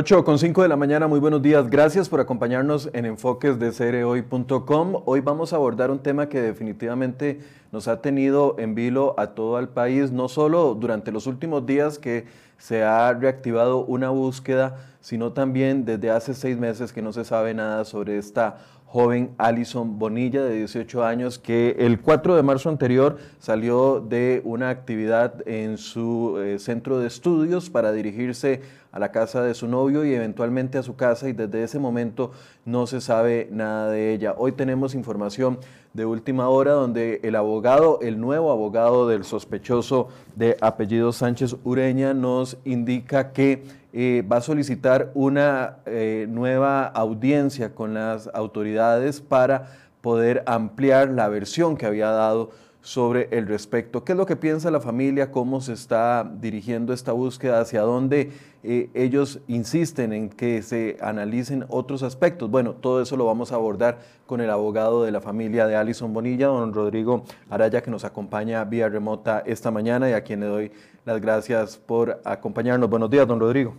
8 con 5 de la mañana, muy buenos días. Gracias por acompañarnos en Enfoques de Cerehoy.com. Hoy vamos a abordar un tema que definitivamente nos ha tenido en vilo a todo el país, no solo durante los últimos días que se ha reactivado una búsqueda, sino también desde hace seis meses que no se sabe nada sobre esta joven Alison Bonilla de 18 años que el 4 de marzo anterior salió de una actividad en su eh, centro de estudios para dirigirse a la casa de su novio y eventualmente a su casa y desde ese momento no se sabe nada de ella. Hoy tenemos información de última hora donde el abogado, el nuevo abogado del sospechoso de apellido Sánchez Ureña nos indica que eh, va a solicitar una eh, nueva audiencia con las autoridades para poder ampliar la versión que había dado sobre el respecto. ¿Qué es lo que piensa la familia? ¿Cómo se está dirigiendo esta búsqueda? ¿Hacia dónde eh, ellos insisten en que se analicen otros aspectos? Bueno, todo eso lo vamos a abordar con el abogado de la familia de Alison Bonilla, don Rodrigo Araya, que nos acompaña vía remota esta mañana y a quien le doy las gracias por acompañarnos. Buenos días, don Rodrigo.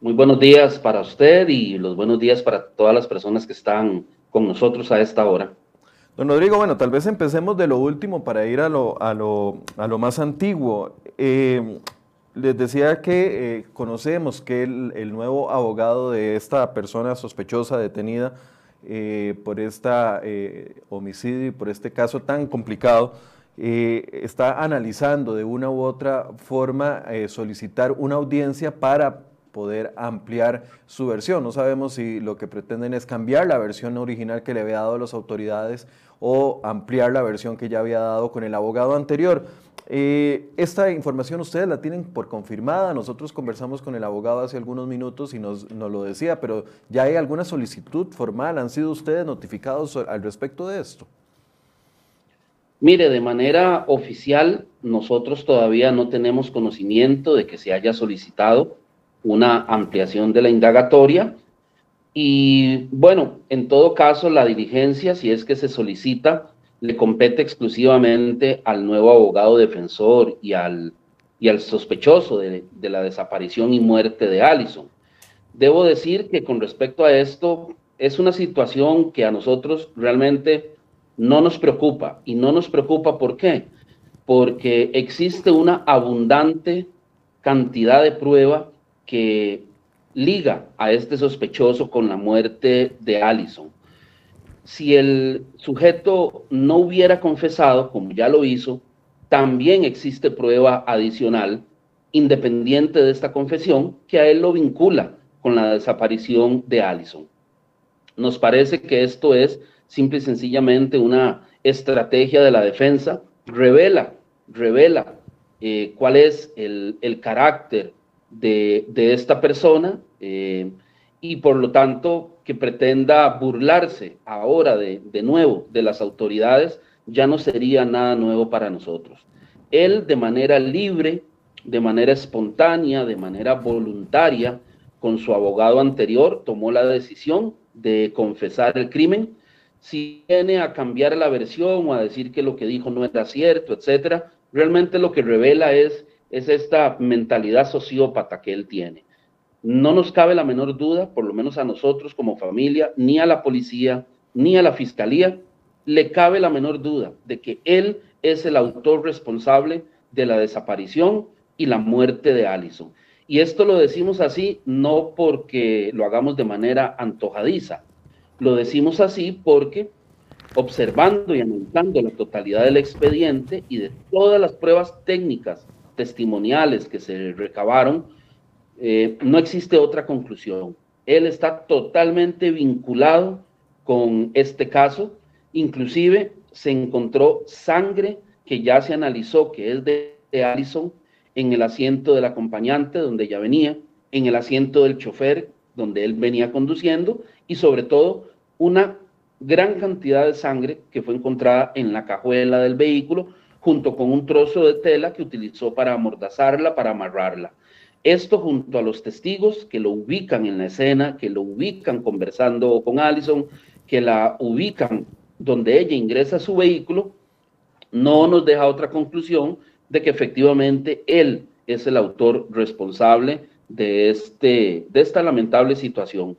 Muy buenos días para usted y los buenos días para todas las personas que están con nosotros a esta hora. Don Rodrigo, bueno, tal vez empecemos de lo último para ir a lo, a lo, a lo más antiguo. Eh, les decía que eh, conocemos que el, nuevo abogado de esta persona sospechosa detenida eh, por este homicidio y por este caso tan complicado, está analizando de una u otra forma solicitar una audiencia para poder ampliar su versión. No sabemos si lo que pretenden es cambiar la versión original que le había dado a las autoridades o ampliar la versión que ya había dado con el abogado anterior. Eh, esta información ustedes la tienen por confirmada. Nosotros conversamos con el abogado hace algunos minutos y nos, nos, lo decía, pero ¿ya hay alguna solicitud formal? ¿Han sido ustedes notificados al respecto de esto? Mire, de manera oficial, nosotros todavía no tenemos conocimiento de que se haya solicitado una ampliación de la indagatoria. Y bueno, en todo caso, la diligencia, si es que se solicita, le compete exclusivamente al nuevo abogado defensor y al, y al sospechoso de, la desaparición y muerte de Allison. Debo decir que con respecto a esto, es una situación que a nosotros realmente no nos preocupa. Y no nos preocupa ¿por qué? Porque existe una abundante cantidad de prueba que liga a este sospechoso con la muerte de Allison. Si el sujeto no hubiera confesado, como ya lo hizo, también existe prueba adicional, independiente de esta confesión, que a él lo vincula con la desaparición de Allison. Nos parece que esto es simple y sencillamente una estrategia de la defensa, revela, revela eh, cuál es el, el carácter de, esta persona eh, y por lo tanto que pretenda burlarse ahora de, de nuevo de las autoridades ya no sería nada nuevo para nosotros. Él de manera libre, de manera espontánea, de manera voluntaria, con su abogado anterior, tomó la decisión de confesar el crimen. Si viene a cambiar la versión o a decir que lo que dijo no era cierto, etcétera, realmente lo que revela es es esta mentalidad sociópata que él tiene. No nos cabe la menor duda, por lo menos a nosotros como familia, ni a la policía, ni a la fiscalía, le cabe la menor duda de que él es el autor responsable de la desaparición y la muerte de Allison. Y esto lo decimos así no porque lo hagamos de manera antojadiza, lo decimos así porque observando y analizando la totalidad del expediente y de todas las pruebas técnicas testimoniales que se recabaron, eh, no existe otra conclusión. Él está totalmente vinculado con este caso, inclusive se encontró sangre que ya se analizó que es de, de Allison en el asiento del acompañante donde ella venía, en el asiento del chofer donde él venía conduciendo y sobre todo una gran cantidad de sangre que fue encontrada en la cajuela del vehículo junto con un trozo de tela que utilizó para amordazarla, para amarrarla. Esto junto a los testigos que lo ubican en la escena, que lo ubican conversando con Allison, que la ubican donde ella ingresa a su vehículo, no nos deja otra conclusión de que efectivamente él es el autor responsable de, este, de esta lamentable situación.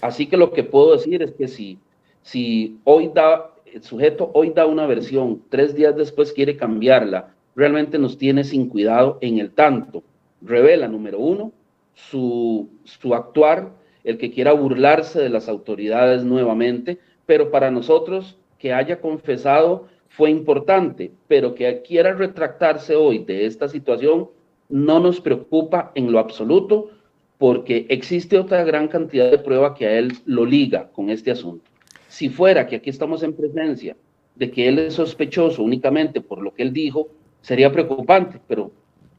Así que lo que puedo decir es que si, si hoy da, el sujeto hoy da una versión, tres días después quiere cambiarla, realmente nos tiene sin cuidado en el tanto. Revela, número uno, su, su actuar, el que quiera burlarse de las autoridades nuevamente, pero para nosotros que haya confesado fue importante, pero que quiera retractarse hoy de esta situación no nos preocupa en lo absoluto porque existe otra gran cantidad de prueba que a él lo liga con este asunto. Si fuera que aquí estamos en presencia de que él es sospechoso únicamente por lo que él dijo, sería preocupante, pero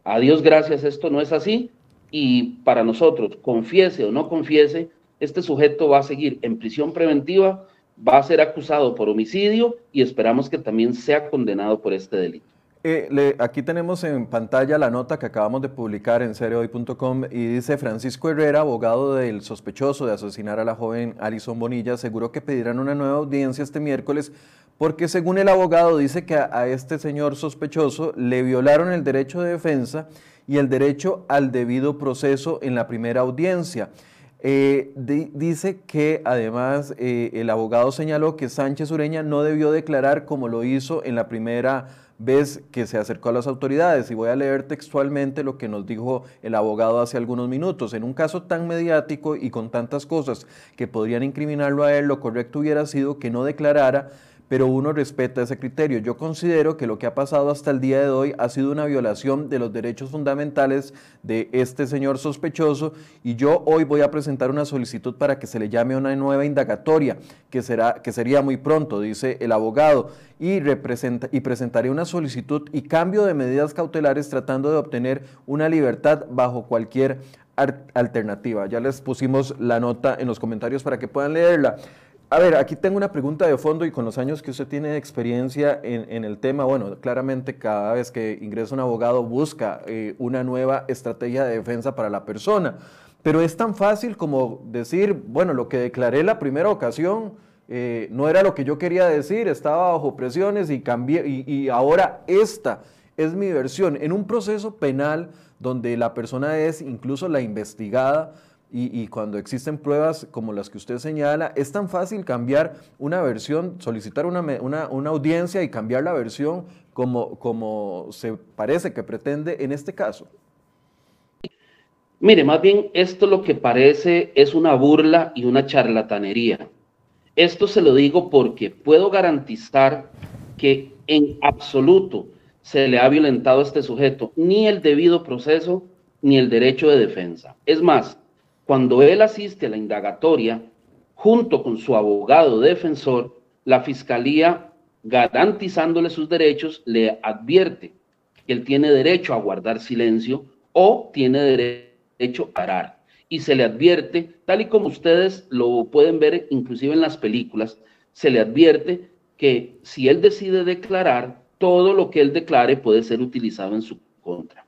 a Dios gracias esto no es así y para nosotros, confiese o no confiese, este sujeto va a seguir en prisión preventiva, va a ser acusado por homicidio y esperamos que también sea condenado por este delito. Aquí tenemos en pantalla la nota que acabamos de publicar en seriohoy.com y dice Francisco Herrera, abogado del sospechoso de asesinar a la joven Alison Bonilla, aseguró que pedirán una nueva audiencia este miércoles porque según el abogado dice que a, este señor sospechoso le violaron el derecho de defensa y el derecho al debido proceso en la primera audiencia. Eh, dice que además eh, el abogado señaló que Sánchez Ureña no debió declarar como lo hizo en la primera ves que se acercó a las autoridades. Y voy a leer textualmente lo que nos dijo el abogado hace algunos minutos. En un caso tan mediático y con tantas cosas que podrían incriminarlo a él, lo correcto hubiera sido que no declarara pero uno respeta ese criterio. Yo considero que lo que ha pasado hasta el día de hoy ha sido una violación de los derechos fundamentales de este señor sospechoso y yo hoy voy a presentar una solicitud para que se le llame una nueva indagatoria, que, será, que sería muy pronto, dice el abogado, y, y presentaré una solicitud y cambio de medidas cautelares tratando de obtener una libertad bajo cualquier alternativa. Ya les pusimos la nota en los comentarios para que puedan leerla. A ver, aquí tengo una pregunta de fondo y con los años que usted tiene de experiencia en, el tema, bueno, claramente cada vez que ingresa un abogado busca eh, una nueva estrategia de defensa para la persona, pero es tan fácil como decir, bueno, lo que declaré la primera ocasión eh, no era lo que yo quería decir, estaba bajo presiones y cambié, y, y ahora esta es mi versión. En un proceso penal donde la persona es incluso la investigada, y, cuando existen pruebas como las que usted señala, es tan fácil cambiar una versión, solicitar una, una, audiencia y cambiar la versión como, como se parece que pretende en este caso. Mire, más bien esto lo que parece es una burla y una charlatanería. Esto se lo digo porque puedo garantizar que en absoluto se le ha violentado a este sujeto ni el debido proceso ni el derecho de defensa. Es más, cuando él asiste a la indagatoria, junto con su abogado defensor, la fiscalía, garantizándole sus derechos, le advierte que él tiene derecho a guardar silencio o tiene derecho a parar. Y se le advierte, tal y como ustedes lo pueden ver inclusive en las películas, se le advierte que si él decide declarar, todo lo que él declare puede ser utilizado en su contra.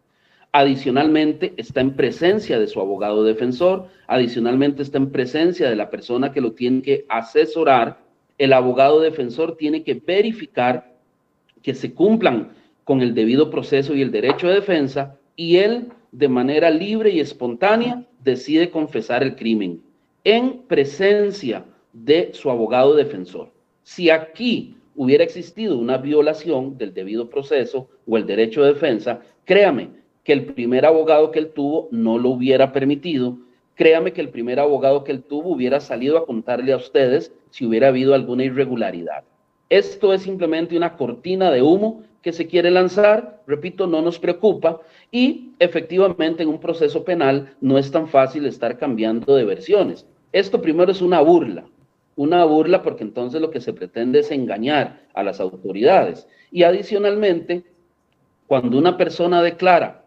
Adicionalmente, está en presencia de su abogado defensor, adicionalmente está en presencia de la persona que lo tiene que asesorar. El abogado defensor tiene que verificar que se cumplan con el debido proceso y el derecho de defensa y él, de manera libre y espontánea, decide confesar el crimen en presencia de su abogado defensor. Si aquí hubiera existido una violación del debido proceso o el derecho de defensa, créame, que el primer abogado que él tuvo no lo hubiera permitido. Créame que el primer abogado que él tuvo hubiera salido a contarle a ustedes si hubiera habido alguna irregularidad. Esto es simplemente una cortina de humo que se quiere lanzar, repito, no nos preocupa y efectivamente en un proceso penal no es tan fácil estar cambiando de versiones. Esto primero es una burla, una burla porque entonces lo que se pretende es engañar a las autoridades. Y adicionalmente, cuando una persona declara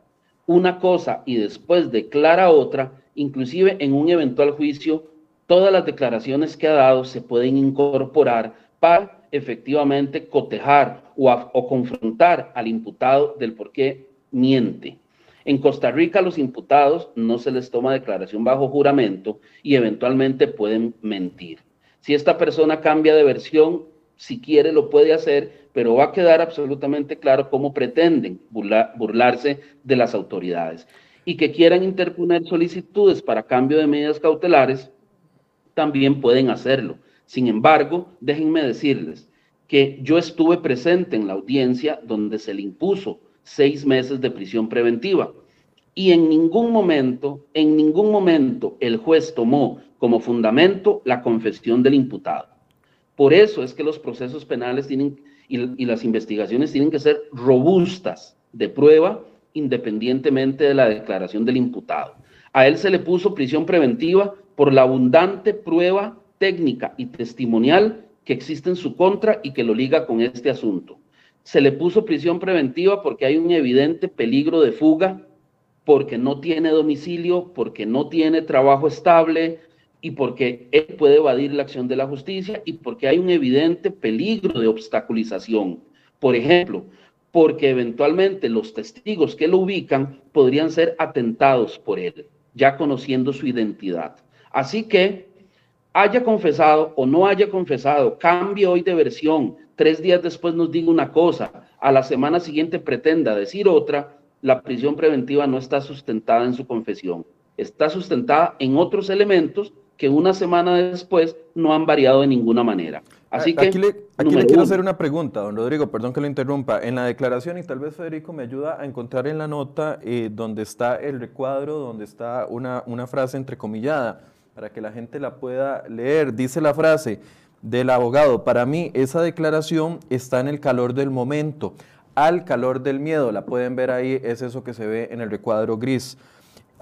una cosa y después declara otra, inclusive en un eventual juicio, todas las declaraciones que ha dado se pueden incorporar para efectivamente cotejar o, confrontar al imputado del por qué miente. En Costa Rica los imputados no se les toma declaración bajo juramento y eventualmente pueden mentir. Si esta persona cambia de versión, si quiere lo puede hacer, pero va a quedar absolutamente claro cómo pretenden burlarse de las autoridades. y que quieran interponer solicitudes para cambio de medidas cautelares, también pueden hacerlo. Sin embargo, déjenme decirles que yo estuve presente en la audiencia donde se le impuso seis meses de prisión preventiva y en ningún momento, en ningún momento el juez tomó como fundamento la confesión del imputado. Por eso es que los procesos penales tienen y, las investigaciones tienen que ser robustas de prueba independientemente de la declaración del imputado. A él se le puso prisión preventiva por la abundante prueba técnica y testimonial que existe en su contra y que lo liga con este asunto. Se le puso prisión preventiva porque hay un evidente peligro de fuga, porque no tiene domicilio, porque no tiene trabajo estable y porque él puede evadir la acción de la justicia y porque hay un evidente peligro de obstaculización. Por ejemplo, porque eventualmente los testigos que lo ubican podrían ser atentados por él, ya conociendo su identidad. Así que, haya confesado o no haya confesado, cambie hoy de versión, tres días después nos diga una cosa, a la semana siguiente pretenda decir otra, la prisión preventiva no está sustentada en su confesión, está sustentada en otros elementos que una semana después no han variado de ninguna manera. Así que, aquí le, quiero hacer una pregunta, don Rodrigo, perdón que lo interrumpa. En la declaración, y tal vez Federico me ayuda a encontrar en la nota eh, donde está el recuadro, donde está una, una frase entrecomillada, para que la gente la pueda leer. Dice la frase del abogado, para mí esa declaración está en el calor del momento, al calor del miedo. La pueden ver ahí, es eso que se ve en el recuadro gris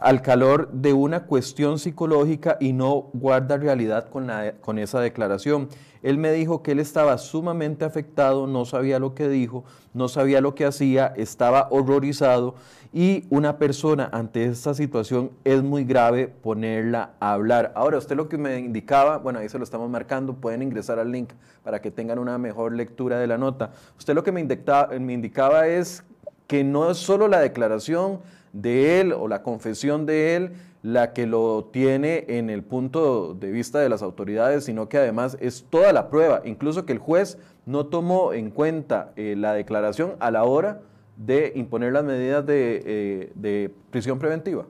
al calor de una cuestión psicológica y no guarda realidad con, esa declaración. Él me dijo que él estaba sumamente afectado, no sabía lo que dijo, no sabía lo que hacía, estaba horrorizado y una persona ante esta situación es muy grave ponerla a hablar. Ahora, usted lo que me indicaba, bueno, ahí se lo estamos marcando, pueden ingresar al link para que tengan una mejor lectura de la nota. Usted lo que me indicaba, me indicaba es que no es solo la declaración, de él o la confesión de él la que lo tiene en el punto de vista de las autoridades, sino que además es toda la prueba, incluso que el juez no tomó en cuenta eh, la declaración a la hora de imponer las medidas de, eh, de prisión preventiva.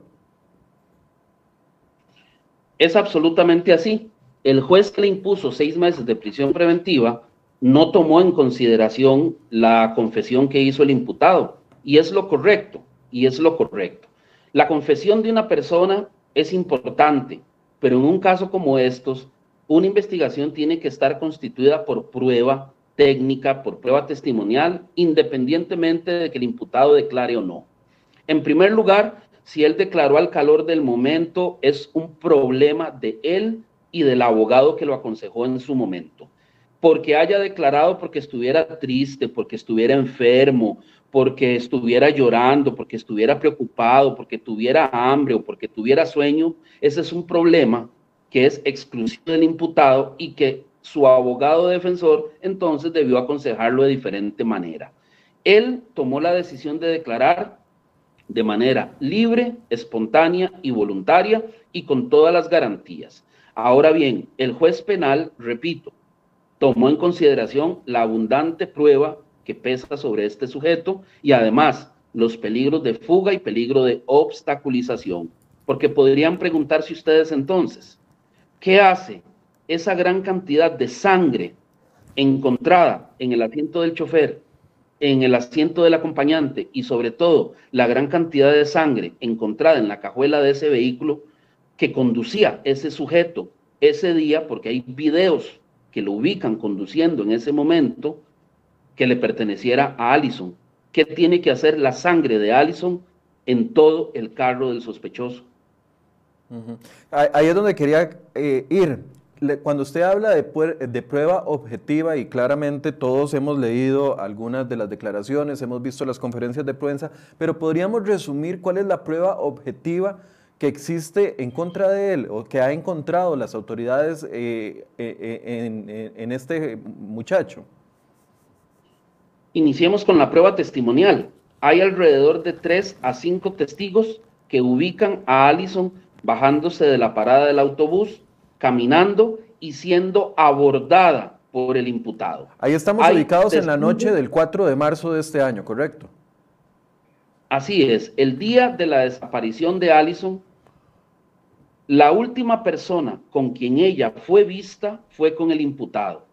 Es absolutamente así. El juez que le impuso seis meses de prisión preventiva no tomó en consideración la confesión que hizo el imputado, y es lo correcto y es lo correcto. La confesión de una persona es importante, pero en un caso como estos, una investigación tiene que estar constituida por prueba técnica, por prueba testimonial, independientemente de que el imputado declare o no. En primer lugar, si él declaró al calor del momento, es un problema de él y del abogado que lo aconsejó en su momento. Porque haya declarado porque estuviera triste, porque estuviera enfermo, porque estuviera llorando, porque estuviera preocupado, porque tuviera hambre o porque tuviera sueño, ese es un problema que es exclusivo del imputado y que su abogado defensor entonces debió aconsejarlo de diferente manera. Él tomó la decisión de declarar de manera libre, espontánea y voluntaria y con todas las garantías. Ahora bien, el juez penal, repito, tomó en consideración la abundante prueba que pesa sobre este sujeto y además los peligros de fuga y peligro de obstaculización. Porque podrían preguntarse ustedes entonces, ¿qué hace esa gran cantidad de sangre encontrada en el asiento del chofer, en el asiento del acompañante y sobre todo la gran cantidad de sangre encontrada en la cajuela de ese vehículo que conducía ese sujeto ese día, porque hay videos que lo ubican conduciendo en ese momento, que le perteneciera a Allison. ¿Qué tiene que hacer la sangre de Allison en todo el carro del sospechoso? Ahí es donde quería eh, ir. Cuando usted habla de, prueba objetiva y claramente todos hemos leído algunas de las declaraciones, hemos visto las conferencias de prensa, pero podríamos resumir cuál es la prueba objetiva que existe en contra de él o que ha encontrado las autoridades eh, eh, en este muchacho. Iniciemos con la prueba testimonial. Hay alrededor de tres a cinco testigos que ubican a Allison bajándose de la parada del autobús, caminando y siendo abordada por el imputado. Ahí estamos ubicados en la noche del 4 de marzo de este año, ¿correcto? Así es, el día de la desaparición de Allison, la última persona con quien ella fue vista fue con el imputado.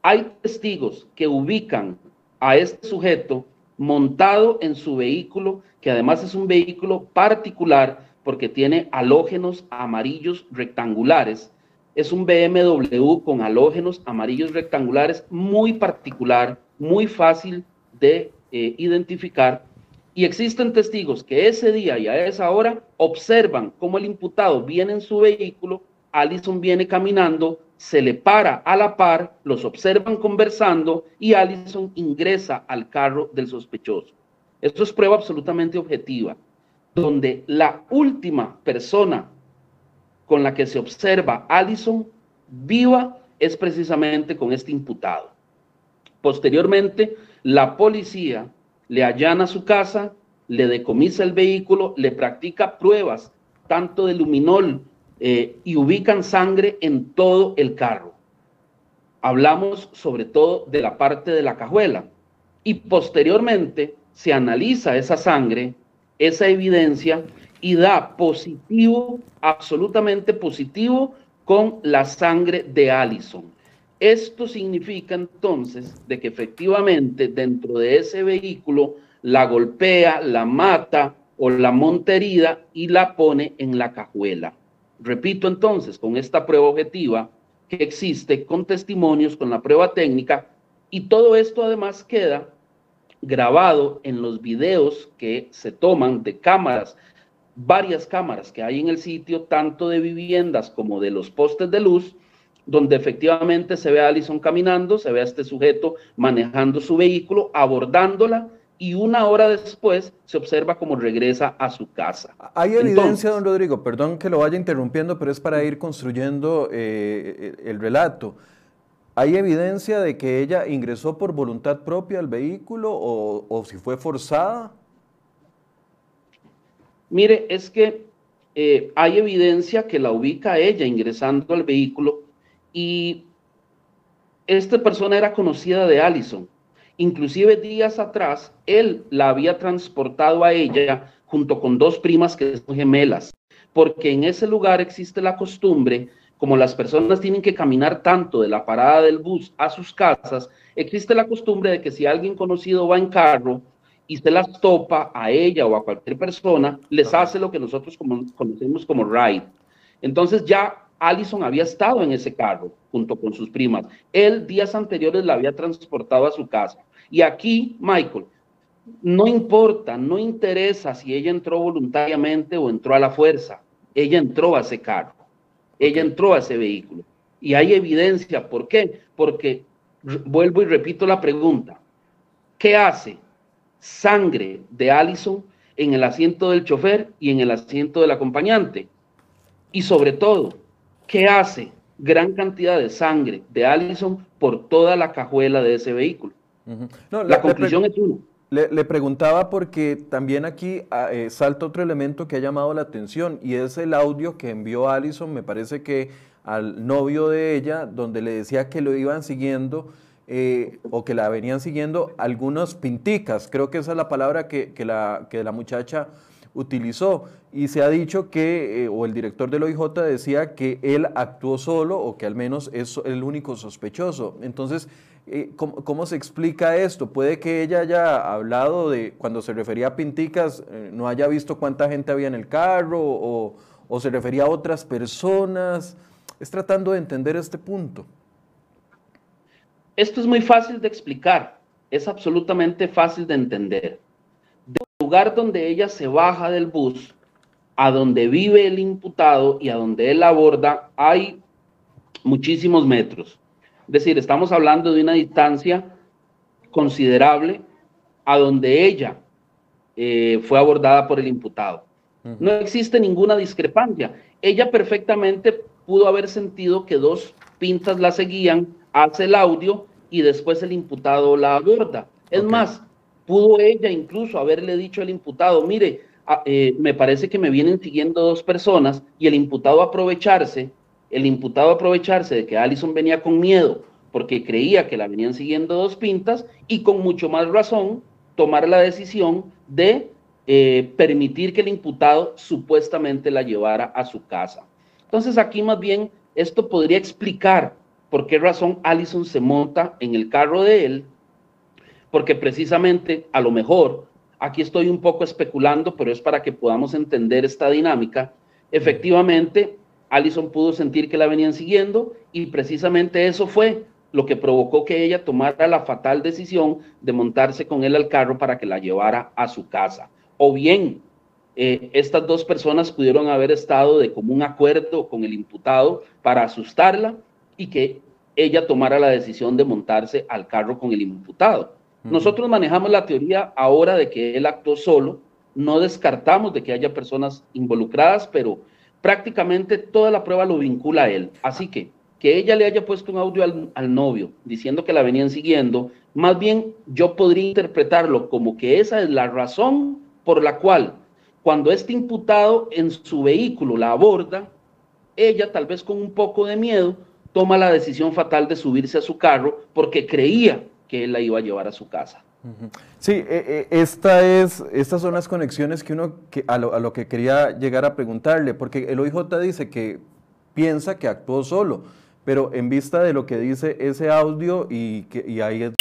Hay testigos que ubican a este sujeto montado en su vehículo, que además es un vehículo particular porque tiene halógenos amarillos rectangulares. Es un BMW con halógenos amarillos rectangulares muy particular, muy fácil de eh, identificar. Y existen testigos que ese día y a esa hora observan cómo el imputado viene en su vehículo, Allison viene caminando, se le para a la par, los observan conversando y Allison ingresa al carro del sospechoso. Esto es prueba absolutamente objetiva, donde la última persona con la que se observa Allison viva es precisamente con este imputado. Posteriormente, la policía le allana su casa, le decomisa el vehículo, le practica pruebas tanto de luminol eh, y ubican sangre en todo el carro. Hablamos sobre todo de la parte de la cajuela y posteriormente se analiza esa sangre, esa evidencia y da positivo, absolutamente positivo con la sangre de Allison. Esto significa entonces de que efectivamente dentro de ese vehículo la golpea, la mata o la monta herida y la pone en la cajuela. Repito entonces, con esta prueba objetiva que existe, con testimonios, con la prueba técnica, y todo esto además queda grabado en los videos que se toman de cámaras, varias cámaras que hay en el sitio, tanto de viviendas como de los postes de luz, donde efectivamente se ve a Alison caminando, se ve a este sujeto manejando su vehículo, abordándola y una hora después se observa cómo regresa a su casa. Hay evidencia, don Rodrigo, perdón que lo vaya interrumpiendo, pero es para ir construyendo eh, el relato. ¿Hay evidencia de que ella ingresó por voluntad propia al vehículo o, si fue forzada? Mire, es que eh, hay evidencia que la ubica ella ingresando al vehículo y esta persona era conocida de Allison Inclusive días atrás, él la había transportado a ella junto con dos primas que son gemelas, porque en ese lugar existe la costumbre, como las personas tienen que caminar tanto de la parada del bus a sus casas, existe la costumbre de que si alguien conocido va en carro y se las topa a ella o a cualquier persona, les hace lo que nosotros conocemos como ride. Entonces ya Allison había estado en ese carro junto con sus primas. Él días anteriores la había transportado a su casa. Y aquí, Michael, no importa, no interesa si ella entró voluntariamente o entró a la fuerza. Ella entró a ese carro. Ella entró a ese vehículo. Y hay evidencia. ¿Por qué? Porque vuelvo y repito la pregunta. ¿Qué hace sangre de Allison en el asiento del chofer y en el asiento del acompañante? Y sobre todo, ¿qué hace gran cantidad de sangre de Allison por toda la cajuela de ese vehículo? La conclusión es uno. Le, preguntaba porque también aquí ah, eh, salta otro elemento que ha llamado la atención y es el audio que envió Allison, me parece que al novio de ella, donde le decía que lo iban siguiendo eh, o que la venían siguiendo algunos pinticas, creo que esa es la palabra que, la, que la muchacha utilizó. Y se ha dicho que, eh, o el director del OIJ decía que él actuó solo o que al menos es el único sospechoso. Entonces, eh, ¿cómo, se explica esto? Puede que ella haya hablado de, cuando se refería a pinticas, eh, no haya visto cuánta gente había en el carro o, o se refería a otras personas. Es tratando de entender este punto. Esto es muy fácil de explicar, es absolutamente fácil de entender lugar donde ella se baja del bus, a donde vive el imputado y a donde él aborda, hay muchísimos metros. Es decir, estamos hablando de una distancia considerable a donde ella eh, fue abordada por el imputado. No existe ninguna discrepancia. Ella perfectamente pudo haber sentido que dos pintas la seguían, hace el audio y después el imputado la aborda. Es más, Pudo ella incluso haberle dicho al imputado, mire, eh, me parece que me vienen siguiendo dos personas y el imputado aprovecharse, el imputado aprovecharse de que Allison venía con miedo porque creía que la venían siguiendo dos pintas y con mucho más razón tomar la decisión de eh, permitir que el imputado supuestamente la llevara a su casa. Entonces aquí más bien esto podría explicar por qué razón Allison se monta en el carro de él, porque precisamente a lo mejor, aquí estoy un poco especulando, pero es para que podamos entender esta dinámica, efectivamente Allison pudo sentir que la venían siguiendo y precisamente eso fue lo que provocó que ella tomara la fatal decisión de montarse con él al carro para que la llevara a su casa. O bien, eh, estas dos personas pudieron haber estado de común acuerdo con el imputado para asustarla y que ella tomara la decisión de montarse al carro con el imputado. Nosotros manejamos la teoría ahora de que él actuó solo, no descartamos de que haya personas involucradas, pero prácticamente toda la prueba lo vincula a él. Así que que ella le haya puesto un audio al, novio diciendo que la venían siguiendo, más bien yo podría interpretarlo como que esa es la razón por la cual cuando este imputado en su vehículo la aborda, ella tal vez con un poco de miedo toma la decisión fatal de subirse a su carro porque creía que él la iba a llevar a su casa. Sí, e, e, esta es, estas son las conexiones que uno, que, a, lo, a lo que quería llegar a preguntarle, porque el OIJ dice que piensa que actuó solo, pero en vista de lo que dice ese audio y, que, y ahí es